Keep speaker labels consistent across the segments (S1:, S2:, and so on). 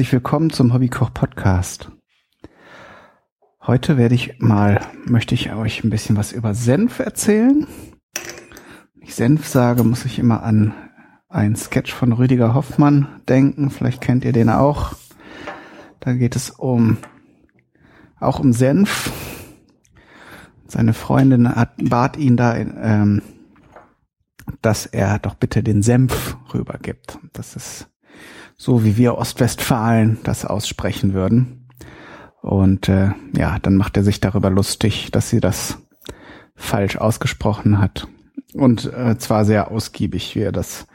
S1: Herzlich willkommen zum Hobbykoch Podcast. Heute werde ich mal, möchte ich euch ein bisschen was über Senf erzählen. Wenn ich Senf sage, muss ich immer an einen Sketch von Rüdiger Hoffmann denken. Vielleicht kennt ihr den auch. Da geht es um, auch um Senf. Seine Freundin hat, bat ihn da, ähm, dass er doch bitte den Senf rübergibt. Das ist so, wie wir Ostwestfalen das aussprechen würden. Und äh, ja, dann macht er sich darüber lustig, dass sie das falsch ausgesprochen hat. Und äh, zwar sehr ausgiebig, wie er das,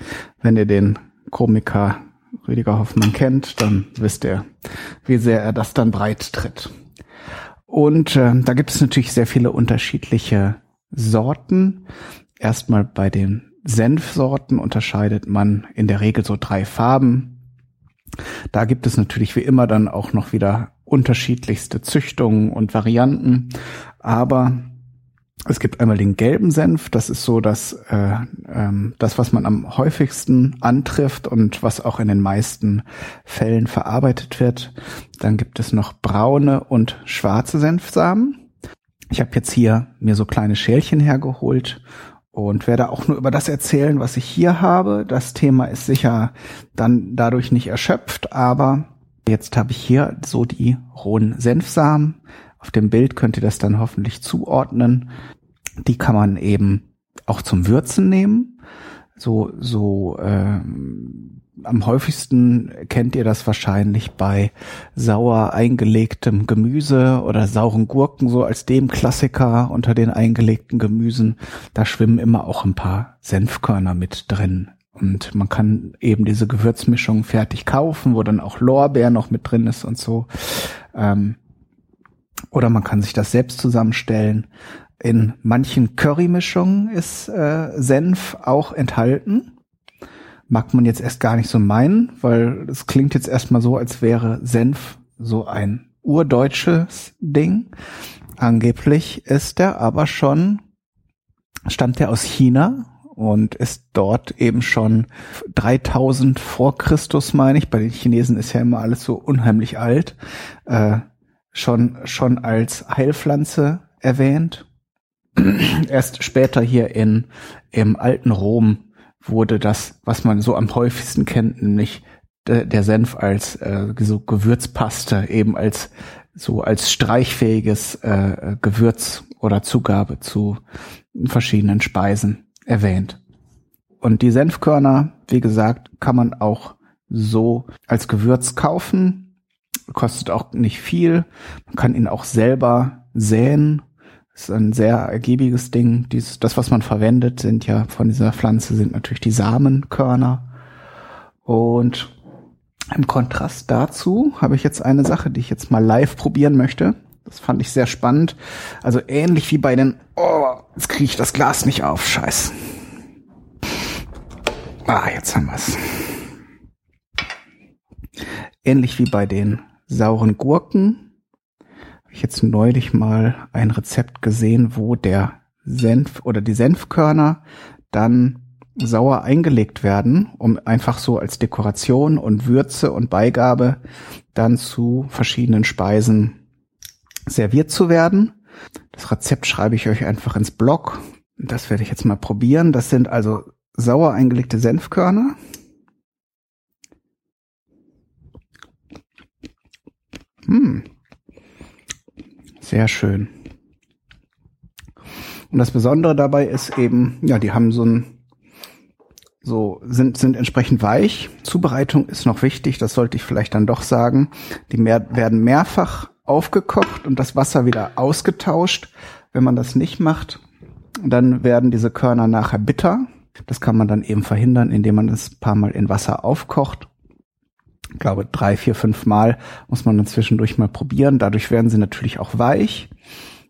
S1: wenn ihr den Komiker Rüdiger Hoffmann kennt, dann wisst ihr, wie sehr er das dann breit tritt. Und äh, da gibt es natürlich sehr viele unterschiedliche Sorten. Erstmal bei den Senfsorten unterscheidet man in der Regel so drei Farben. Da gibt es natürlich wie immer dann auch noch wieder unterschiedlichste Züchtungen und Varianten. Aber es gibt einmal den gelben Senf, das ist so das, äh, ähm, das, was man am häufigsten antrifft und was auch in den meisten Fällen verarbeitet wird. Dann gibt es noch braune und schwarze Senfsamen. Ich habe jetzt hier mir so kleine Schälchen hergeholt und werde auch nur über das erzählen, was ich hier habe. Das Thema ist sicher dann dadurch nicht erschöpft, aber jetzt habe ich hier so die rohen Senfsamen. Auf dem Bild könnt ihr das dann hoffentlich zuordnen. Die kann man eben auch zum Würzen nehmen. So, so ähm, am häufigsten kennt ihr das wahrscheinlich bei sauer eingelegtem Gemüse oder sauren Gurken, so als dem Klassiker unter den eingelegten Gemüsen. Da schwimmen immer auch ein paar Senfkörner mit drin. Und man kann eben diese Gewürzmischung fertig kaufen, wo dann auch Lorbeer noch mit drin ist und so. Ähm, oder man kann sich das selbst zusammenstellen. In manchen Currymischungen ist äh, Senf auch enthalten mag man jetzt erst gar nicht so meinen, weil es klingt jetzt erstmal so, als wäre Senf so ein urdeutsches Ding. Angeblich ist er aber schon, stammt er aus China und ist dort eben schon 3000 vor Christus, meine ich. Bei den Chinesen ist ja immer alles so unheimlich alt. Äh, schon, schon als Heilpflanze erwähnt. Erst später hier in, im alten Rom wurde das, was man so am häufigsten kennt, nämlich der, Senf als äh, so Gewürzpaste, eben als so als streichfähiges äh, Gewürz oder Zugabe zu verschiedenen Speisen erwähnt. Und die Senfkörner, wie gesagt, kann man auch so als Gewürz kaufen, kostet auch nicht viel. Man kann ihn auch selber säen ist ein sehr ergiebiges Ding. Dies, das, was man verwendet, sind ja von dieser Pflanze, sind natürlich die Samenkörner. Und im Kontrast dazu habe ich jetzt eine Sache, die ich jetzt mal live probieren möchte. Das fand ich sehr spannend. Also ähnlich wie bei den, oh, jetzt kriege ich das Glas nicht auf, scheiß. Ah, jetzt haben wir's. Ähnlich wie bei den sauren Gurken ich jetzt neulich mal ein Rezept gesehen, wo der Senf oder die Senfkörner dann sauer eingelegt werden, um einfach so als Dekoration und Würze und Beigabe dann zu verschiedenen Speisen serviert zu werden. Das Rezept schreibe ich euch einfach ins Blog. Das werde ich jetzt mal probieren. Das sind also sauer eingelegte Senfkörner. Hm, sehr schön. Und das Besondere dabei ist eben, ja, die haben so ein, so, sind, sind entsprechend weich. Zubereitung ist noch wichtig, das sollte ich vielleicht dann doch sagen. Die mehr, werden mehrfach aufgekocht und das Wasser wieder ausgetauscht. Wenn man das nicht macht, dann werden diese Körner nachher bitter. Das kann man dann eben verhindern, indem man es paar Mal in Wasser aufkocht ich glaube, drei, vier, fünf Mal muss man dann zwischendurch mal probieren. Dadurch werden sie natürlich auch weich.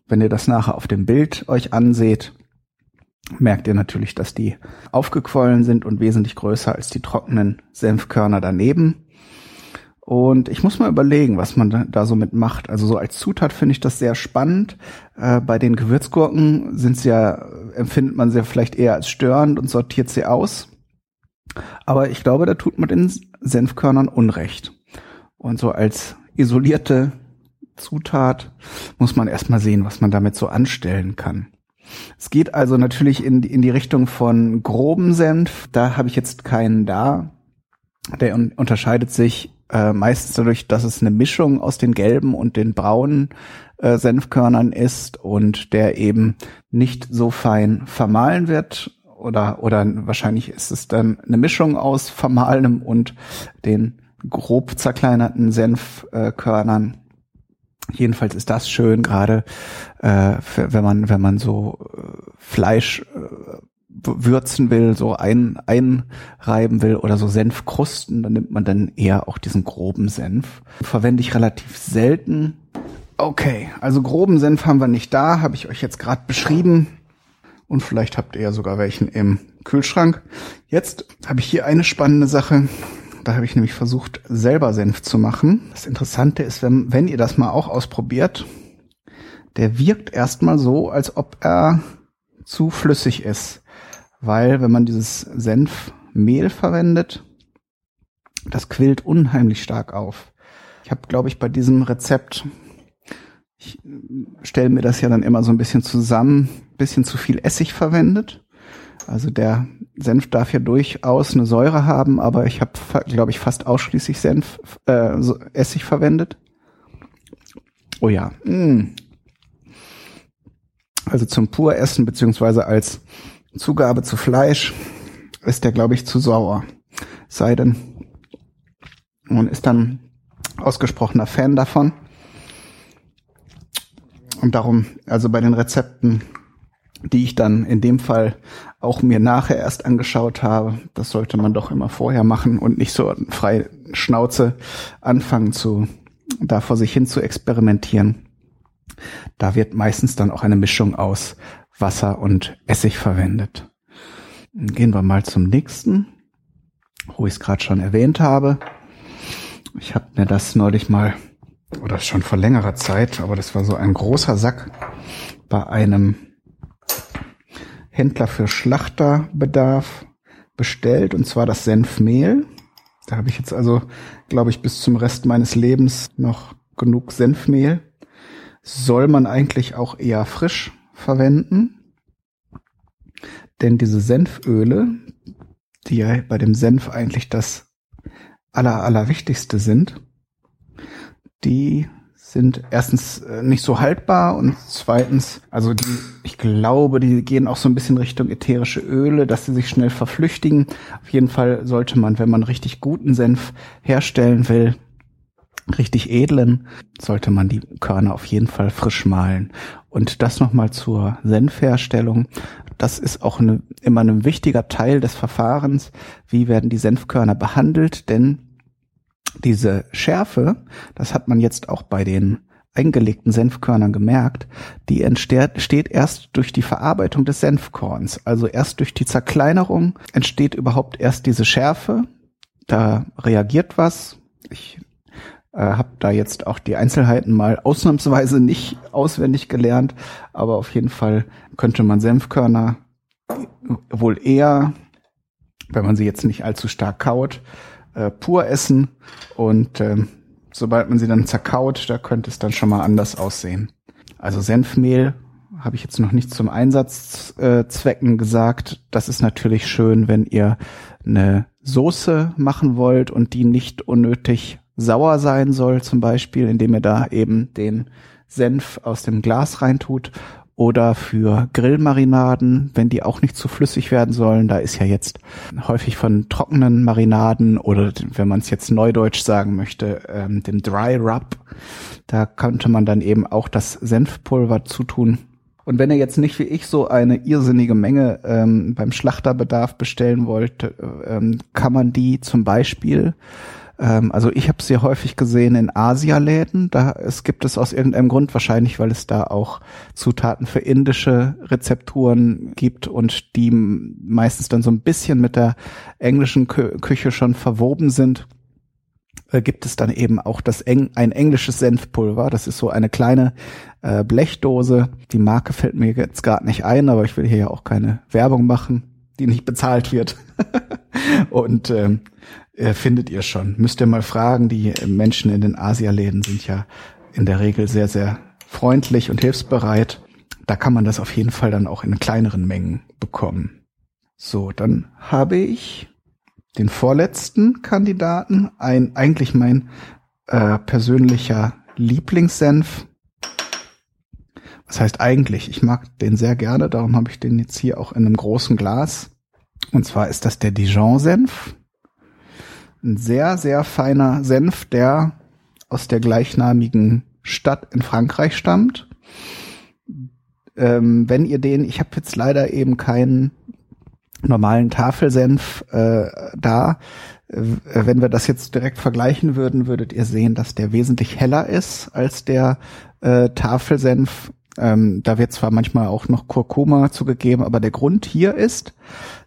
S1: Wenn ihr das nachher auf dem Bild euch anseht, merkt ihr natürlich, dass die aufgequollen sind und wesentlich größer als die trockenen Senfkörner daneben. Und ich muss mal überlegen, was man da, so mit macht. Also so als Zutat finde ich das sehr spannend. Äh, bei den Gewürzgurken sind sie ja, empfindet man sie vielleicht eher als störend und sortiert sie aus. Aber ich glaube, da tut man den Senfkörnern Unrecht. Und so als isolierte Zutat muss man erstmal sehen, was man damit so anstellen kann. Es geht also natürlich in, in die Richtung von groben Senf. Da habe ich jetzt keinen da. Der un unterscheidet sich äh, meistens dadurch, dass es eine Mischung aus den gelben und den braunen äh, Senfkörnern ist und der eben nicht so fein vermahlen wird oder oder wahrscheinlich ist es dann eine Mischung aus vermahlenem und den grob zerkleinerten Senfkörnern. Jedenfalls ist das schön, gerade äh, wenn man wenn man so äh, Fleisch äh, würzen will, so ein, einreiben will oder so Senfkrusten, dann nimmt man dann eher auch diesen groben Senf. Verwende ich relativ selten. Okay, also groben Senf haben wir nicht da, habe ich euch jetzt gerade beschrieben. Und vielleicht habt ihr ja sogar welchen im Kühlschrank. Jetzt habe ich hier eine spannende Sache. Da habe ich nämlich versucht, selber Senf zu machen. Das Interessante ist, wenn, wenn ihr das mal auch ausprobiert, der wirkt erstmal so, als ob er zu flüssig ist weil wenn man dieses Senfmehl verwendet, das quillt unheimlich stark auf. Ich habe, glaube ich, bei diesem Rezept, ich stelle mir das ja dann immer so ein bisschen zusammen, bisschen zu viel Essig verwendet. Also der Senf darf ja durchaus eine Säure haben, aber ich habe, glaube ich, fast ausschließlich Senf, äh, Essig verwendet. Oh ja. Mm. Also zum Puressen beziehungsweise als Zugabe zu Fleisch ist der, glaube ich, zu sauer. Sei denn, man ist dann ausgesprochener Fan davon. Und darum, also bei den Rezepten, die ich dann in dem Fall auch mir nachher erst angeschaut habe, das sollte man doch immer vorher machen und nicht so frei Schnauze anfangen zu, da vor sich hin zu experimentieren. Da wird meistens dann auch eine Mischung aus Wasser und Essig verwendet. Gehen wir mal zum nächsten, wo ich es gerade schon erwähnt habe. Ich habe mir das neulich mal, oder schon vor längerer Zeit, aber das war so ein großer Sack bei einem Händler für Schlachterbedarf bestellt, und zwar das Senfmehl. Da habe ich jetzt also, glaube ich, bis zum Rest meines Lebens noch genug Senfmehl. Soll man eigentlich auch eher frisch verwenden. Denn diese Senföle, die ja bei dem Senf eigentlich das aller, allerwichtigste sind, die sind erstens äh, nicht so haltbar und zweitens, also die, ich glaube, die gehen auch so ein bisschen Richtung ätherische Öle, dass sie sich schnell verflüchtigen. Auf jeden Fall sollte man, wenn man richtig guten Senf herstellen will, richtig edlen, sollte man die Körner auf jeden Fall frisch mahlen. Und das nochmal zur Senfherstellung. Das ist auch eine, immer ein wichtiger Teil des Verfahrens. Wie werden die Senfkörner behandelt? Denn diese Schärfe, das hat man jetzt auch bei den eingelegten Senfkörnern gemerkt, die entsteht erst durch die Verarbeitung des Senfkorns. Also erst durch die Zerkleinerung entsteht überhaupt erst diese Schärfe. Da reagiert was. Ich äh, habe da jetzt auch die Einzelheiten mal ausnahmsweise nicht auswendig gelernt, aber auf jeden Fall könnte man Senfkörner wohl eher, wenn man sie jetzt nicht allzu stark kaut, äh, pur essen und äh, sobald man sie dann zerkaut, da könnte es dann schon mal anders aussehen. Also Senfmehl habe ich jetzt noch nicht zum Einsatzzwecken äh, gesagt. Das ist natürlich schön, wenn ihr eine Soße machen wollt und die nicht unnötig sauer sein soll, zum Beispiel, indem ihr da eben den Senf aus dem Glas reintut. Oder für Grillmarinaden, wenn die auch nicht zu flüssig werden sollen. Da ist ja jetzt häufig von trockenen Marinaden oder wenn man es jetzt neudeutsch sagen möchte, ähm, dem Dry Rub. Da könnte man dann eben auch das Senfpulver zutun. Und wenn ihr jetzt nicht wie ich so eine irrsinnige Menge ähm, beim Schlachterbedarf bestellen wollt, äh, ähm, kann man die zum Beispiel ähm, also ich habe sie häufig gesehen in Asialäden. Da es gibt es aus irgendeinem Grund wahrscheinlich, weil es da auch Zutaten für indische Rezepturen gibt und die meistens dann so ein bisschen mit der englischen Kü Küche schon verwoben sind äh, gibt es dann eben auch das Eng ein englisches Senfpulver. Das ist so eine kleine äh, Blechdose. Die Marke fällt mir jetzt gerade nicht ein, aber ich will hier ja auch keine Werbung machen, die nicht bezahlt wird. Und ähm, äh, findet ihr schon. Müsst ihr mal fragen. Die Menschen in den Asialäden sind ja in der Regel sehr, sehr freundlich und hilfsbereit. Da kann man das auf jeden Fall dann auch in kleineren Mengen bekommen. So, dann habe ich den vorletzten Kandidaten, ein eigentlich mein äh, persönlicher Lieblingssenf. Was heißt eigentlich? Ich mag den sehr gerne, darum habe ich den jetzt hier auch in einem großen Glas. Und zwar ist das der Dijon-Senf. Ein sehr, sehr feiner Senf, der aus der gleichnamigen Stadt in Frankreich stammt. Ähm, wenn ihr den, ich habe jetzt leider eben keinen normalen Tafelsenf äh, da. Äh, wenn wir das jetzt direkt vergleichen würden, würdet ihr sehen, dass der wesentlich heller ist als der äh, Tafelsenf. Ähm, da wird zwar manchmal auch noch Kurkuma zugegeben, aber der Grund hier ist,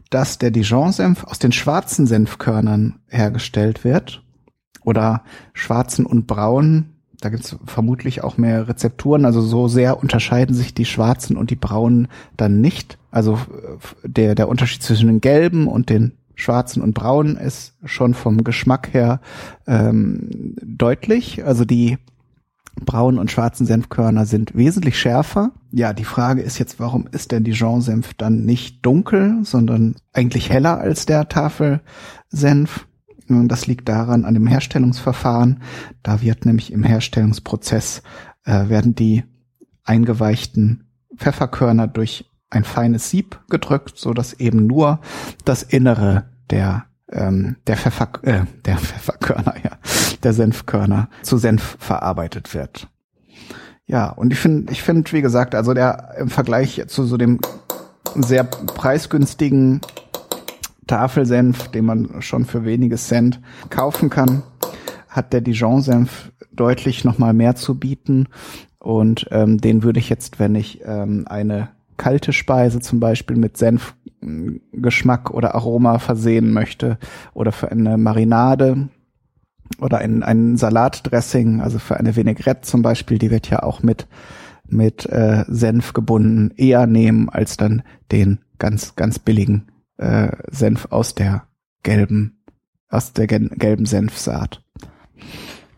S1: dass der Dijon-Senf aus den schwarzen Senfkörnern hergestellt wird oder schwarzen und braunen. Da gibt's vermutlich auch mehr Rezepturen. Also so sehr unterscheiden sich die schwarzen und die braunen dann nicht. Also der, der Unterschied zwischen den gelben und den schwarzen und braunen ist schon vom Geschmack her ähm, deutlich. Also die braunen und schwarzen Senfkörner sind wesentlich schärfer. Ja, die Frage ist jetzt, warum ist der Dijon-Senf dann nicht dunkel, sondern eigentlich heller als der Tafelsenf? Das liegt daran an dem Herstellungsverfahren. Da wird nämlich im Herstellungsprozess äh, werden die eingeweichten Pfefferkörner durch ein feines Sieb gedrückt, so dass eben nur das Innere der ähm, der Pfeffer äh, der Pfefferkörner ja der Senfkörner zu Senf verarbeitet wird. Ja, und ich finde, ich finde, wie gesagt, also der im Vergleich zu so dem sehr preisgünstigen Tafelsenf, den man schon für wenige Cent kaufen kann, hat der Dijon-Senf deutlich nochmal mehr zu bieten. Und ähm, den würde ich jetzt, wenn ich ähm, eine kalte Speise zum Beispiel mit Senfgeschmack oder Aroma versehen möchte oder für eine Marinade oder ein, ein Salatdressing, also für eine Vinaigrette zum Beispiel, die wird ja auch mit mit äh, Senf gebunden, eher nehmen als dann den ganz ganz billigen äh, Senf aus der gelben aus der gelben Senfsaat.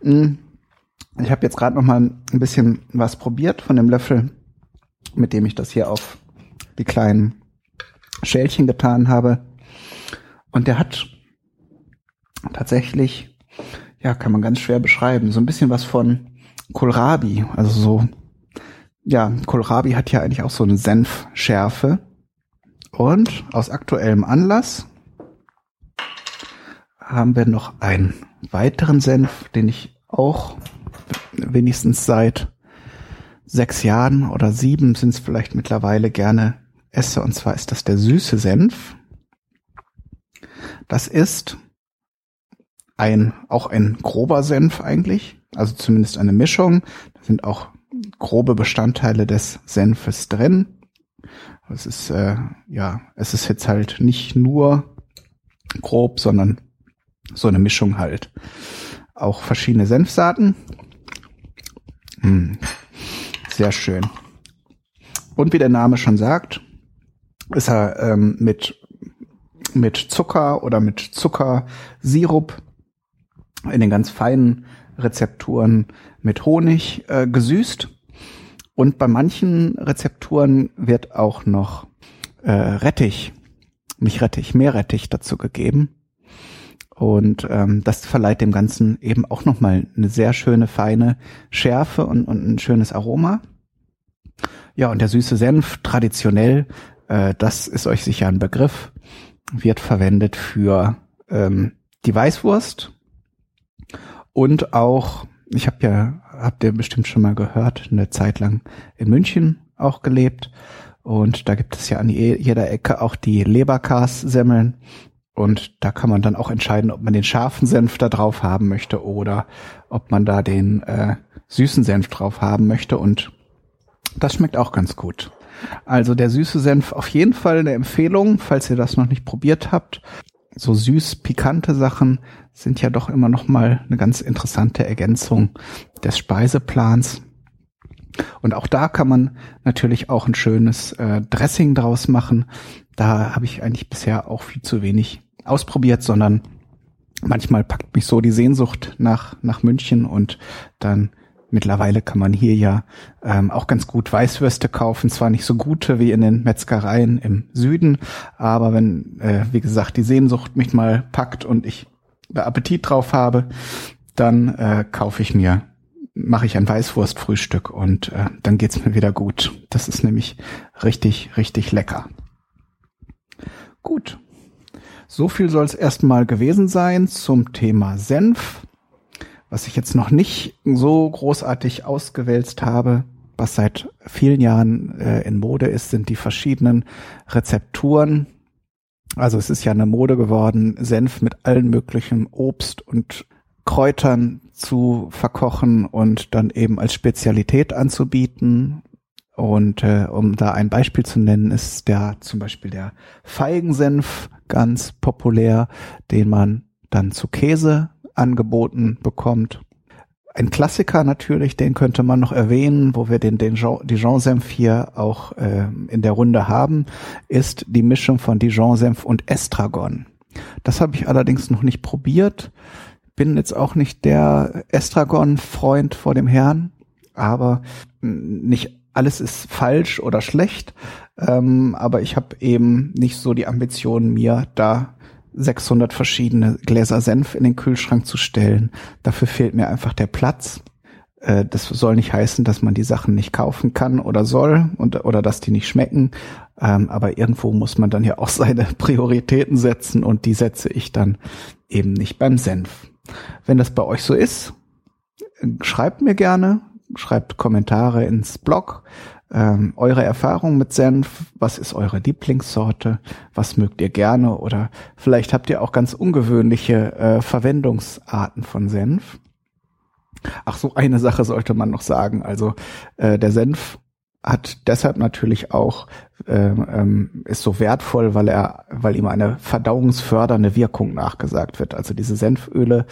S1: Hm. Ich habe jetzt gerade noch mal ein bisschen was probiert von dem Löffel mit dem ich das hier auf die kleinen Schälchen getan habe. Und der hat tatsächlich, ja, kann man ganz schwer beschreiben, so ein bisschen was von Kohlrabi. Also so, ja, Kohlrabi hat ja eigentlich auch so eine Senfschärfe. Und aus aktuellem Anlass haben wir noch einen weiteren Senf, den ich auch wenigstens seit sechs Jahren oder sieben sind es vielleicht mittlerweile gerne esse. Und zwar ist das der süße Senf. Das ist ein, auch ein grober Senf eigentlich. Also zumindest eine Mischung. Da sind auch grobe Bestandteile des Senfes drin. Es ist, äh, ja, es ist jetzt halt nicht nur grob, sondern so eine Mischung halt. Auch verschiedene Senfsaaten. Hm. Sehr schön. Und wie der Name schon sagt, ist er ähm, mit, mit Zucker oder mit Zuckersirup in den ganz feinen Rezepturen mit Honig äh, gesüßt. Und bei manchen Rezepturen wird auch noch äh, Rettich, nicht Rettich, Meerrettich dazu gegeben. Und ähm, das verleiht dem Ganzen eben auch nochmal eine sehr schöne, feine Schärfe und, und ein schönes Aroma. Ja, und der süße Senf, traditionell, äh, das ist euch sicher ein Begriff, wird verwendet für ähm, die Weißwurst und auch, ich habe ja, habt ihr bestimmt schon mal gehört, eine Zeit lang in München auch gelebt. Und da gibt es ja an jeder Ecke auch die Leberkas-Semmeln. Und da kann man dann auch entscheiden, ob man den scharfen Senf da drauf haben möchte oder ob man da den äh, süßen Senf drauf haben möchte. Und das schmeckt auch ganz gut. Also der süße Senf auf jeden Fall eine Empfehlung, falls ihr das noch nicht probiert habt. So süß pikante Sachen sind ja doch immer noch mal eine ganz interessante Ergänzung des Speiseplans. Und auch da kann man natürlich auch ein schönes äh, Dressing draus machen. Da habe ich eigentlich bisher auch viel zu wenig ausprobiert, sondern manchmal packt mich so die Sehnsucht nach, nach München und dann mittlerweile kann man hier ja ähm, auch ganz gut Weißwürste kaufen, zwar nicht so gute wie in den Metzgereien im Süden, aber wenn, äh, wie gesagt, die Sehnsucht mich mal packt und ich Appetit drauf habe, dann äh, kaufe ich mir, mache ich ein Weißwurstfrühstück und äh, dann geht's mir wieder gut. Das ist nämlich richtig, richtig lecker. Gut. So viel soll es erstmal gewesen sein zum Thema Senf. Was ich jetzt noch nicht so großartig ausgewälzt habe, was seit vielen Jahren äh, in Mode ist, sind die verschiedenen Rezepturen. Also es ist ja eine Mode geworden, Senf mit allen möglichen Obst und Kräutern zu verkochen und dann eben als Spezialität anzubieten. Und äh, um da ein Beispiel zu nennen, ist der zum Beispiel der Feigensenf ganz populär, den man dann zu Käse angeboten bekommt. Ein Klassiker natürlich, den könnte man noch erwähnen, wo wir den, den Dijon-Senf hier auch äh, in der Runde haben, ist die Mischung von Dijon-Senf und Estragon. Das habe ich allerdings noch nicht probiert. Bin jetzt auch nicht der Estragon-Freund vor dem Herrn, aber nicht alles ist falsch oder schlecht. Ähm, aber ich habe eben nicht so die Ambition, mir da 600 verschiedene Gläser Senf in den Kühlschrank zu stellen. Dafür fehlt mir einfach der Platz. Äh, das soll nicht heißen, dass man die Sachen nicht kaufen kann oder soll und, oder dass die nicht schmecken. Ähm, aber irgendwo muss man dann ja auch seine Prioritäten setzen und die setze ich dann eben nicht beim Senf. Wenn das bei euch so ist, schreibt mir gerne, schreibt Kommentare ins Blog ähm, eure Erfahrung mit Senf. Was ist eure Lieblingssorte? Was mögt ihr gerne? Oder vielleicht habt ihr auch ganz ungewöhnliche äh, Verwendungsarten von Senf. Ach so, eine Sache sollte man noch sagen. Also äh, der Senf hat deshalb natürlich auch ähm, ähm, ist so wertvoll, weil er, weil ihm eine verdauungsfördernde Wirkung nachgesagt wird. Also diese Senföle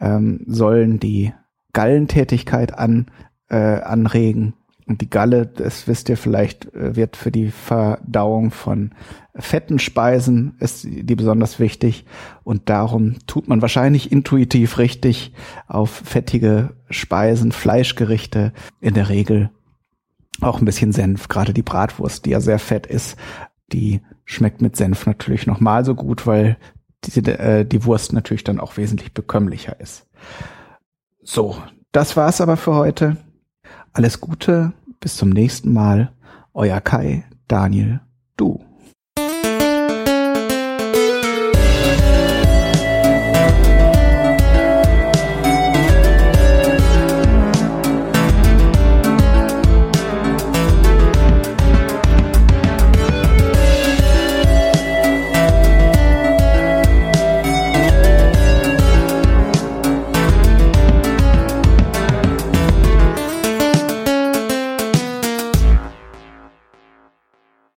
S1: ähm, sollen die Gallentätigkeit an, äh, anregen und die Galle, das wisst ihr vielleicht, äh, wird für die Verdauung von fetten Speisen ist die besonders wichtig. Und darum tut man wahrscheinlich intuitiv richtig auf fettige Speisen, Fleischgerichte in der Regel auch ein bisschen Senf. Gerade die Bratwurst, die ja sehr fett ist, die schmeckt mit Senf natürlich nochmal so gut, weil die, äh, die Wurst natürlich dann auch wesentlich bekömmlicher ist. So, das war's aber für heute. Alles Gute, bis zum nächsten Mal. Euer Kai, Daniel.